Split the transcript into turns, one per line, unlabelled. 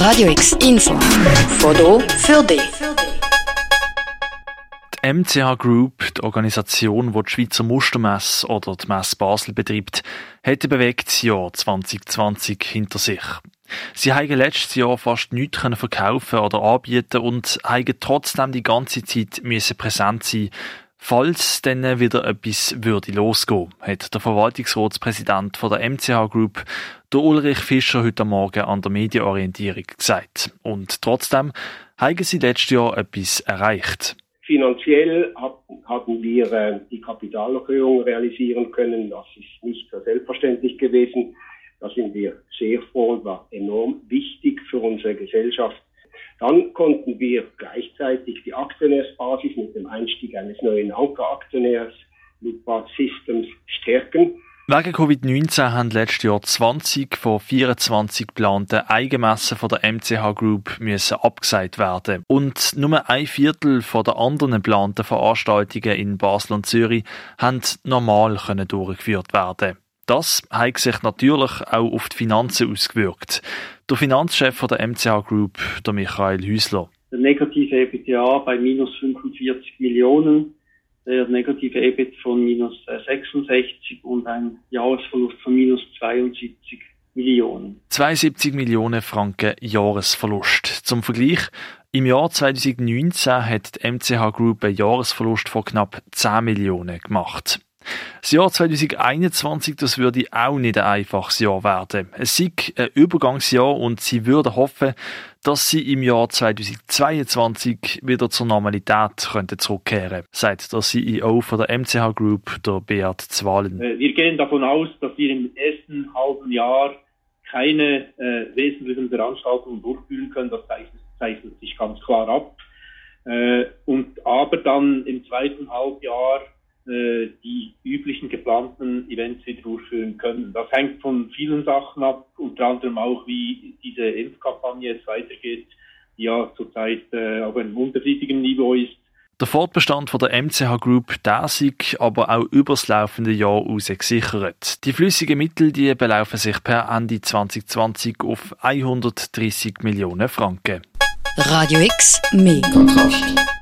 Radio X Info. Foto für dich.
Die MCH Group, die Organisation, die die Schweizer Mustermesse oder die Messe Basel betreibt, hat ein bewegtes Jahr 2020 hinter sich. Sie haben letztes Jahr fast nichts verkaufen oder anbieten und haben trotzdem die ganze Zeit müssen präsent sein Falls dann wieder etwas würde losgehen, hat der Verwaltungsratspräsident von der MCH Group, der Ulrich Fischer, heute Morgen an der Medienorientierung gesagt. Und trotzdem haben sie letztes Jahr etwas erreicht.
Finanziell hatten wir äh, die Kapitalerhöhung realisieren können. Das ist nicht so selbstverständlich gewesen. Da sind wir sehr froh war enorm wichtig für unsere Gesellschaft. Dann konnten wir gleichzeitig die Aktionärsbasis mit dem Einstieg eines neuen Ankeraktionärs Loopbart Systems stärken.
Wegen Covid-19 haben letztes Jahr 20 von 24 geplanten Eigenmessen von der MCH Group müssen abgesagt werden. Und nur ein Viertel von der anderen geplanten Veranstaltungen in Basel und Zürich haben normal können durchgeführt werden. Das hat sich natürlich auch auf die Finanzen ausgewirkt. Der Finanzchef der MCH Group, der Michael Hüsler.
Der negative EBITDA bei minus 45 Millionen, der negative EBIT von minus 66 und ein Jahresverlust von minus 72 Millionen.
72 Millionen Franken Jahresverlust. Zum Vergleich, im Jahr 2019 hat die MCH Group einen Jahresverlust von knapp 10 Millionen gemacht. Das Jahr 2021, das würde auch nicht ein einfaches Jahr werden. Es ist ein Übergangsjahr und sie würden hoffen, dass sie im Jahr 2022 wieder zur Normalität könnten zurückkehren sagt der CEO von der MCH Group, der Beat Zwalen.
Äh, wir gehen davon aus, dass wir im ersten halben Jahr keine äh, wesentlichen Veranstaltungen durchführen können. Das zeichnet, zeichnet sich ganz klar ab. Äh, und aber dann im zweiten Halbjahr äh, die üblichen geplanten Events wieder durchführen können. Das hängt von vielen Sachen ab, unter anderem auch, wie diese Impfkampagne jetzt weitergeht, die ja zurzeit äh, auf einem unterschiedlichen Niveau ist.
Der Fortbestand von der MCH Group, der sich aber auch übers laufende Jahr aus gesichert. Die flüssigen Mittel, die belaufen sich per Ende 2020 auf 130 Millionen Franken.
Radio X, mehr Kontrast.